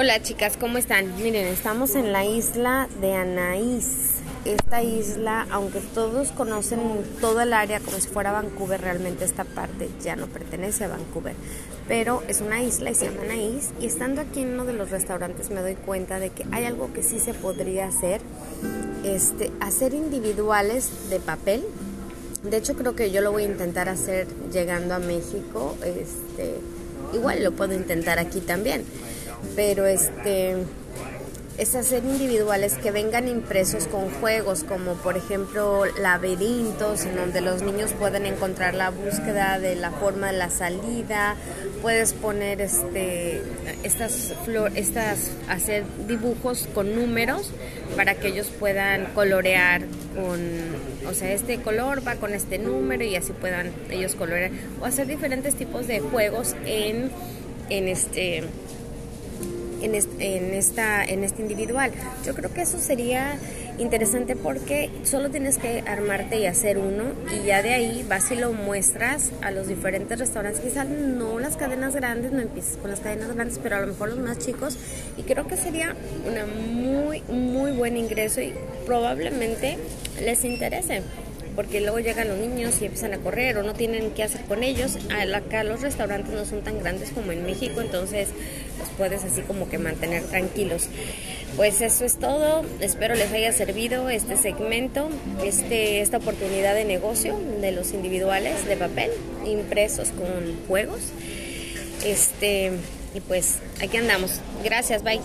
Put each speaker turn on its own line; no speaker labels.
Hola chicas, ¿cómo están? Miren, estamos en la isla de Anaís. Esta isla, aunque todos conocen todo el área como si fuera Vancouver, realmente esta parte ya no pertenece a Vancouver. Pero es una isla y se llama Anaís. Y estando aquí en uno de los restaurantes me doy cuenta de que hay algo que sí se podría hacer. Este, hacer individuales de papel. De hecho creo que yo lo voy a intentar hacer llegando a México. Este, igual lo puedo intentar aquí también pero este es hacer individuales que vengan impresos con juegos como por ejemplo laberintos en donde los niños pueden encontrar la búsqueda de la forma de la salida puedes poner este estas flor, estas hacer dibujos con números para que ellos puedan colorear con o sea este color va con este número y así puedan ellos colorear o hacer diferentes tipos de juegos en en este en, en, esta, en este individual. Yo creo que eso sería interesante porque solo tienes que armarte y hacer uno y ya de ahí vas y lo muestras a los diferentes restaurantes, quizás no las cadenas grandes, no empieces con las cadenas grandes, pero a lo mejor los más chicos y creo que sería una muy, muy buen ingreso y probablemente les interese porque luego llegan los niños y empiezan a correr o no tienen qué hacer con ellos. Acá los restaurantes no son tan grandes como en México, entonces los puedes así como que mantener tranquilos. Pues eso es todo. Espero les haya servido este segmento, este, esta oportunidad de negocio de los individuales de papel impresos con juegos. Este, y pues aquí andamos. Gracias, bye.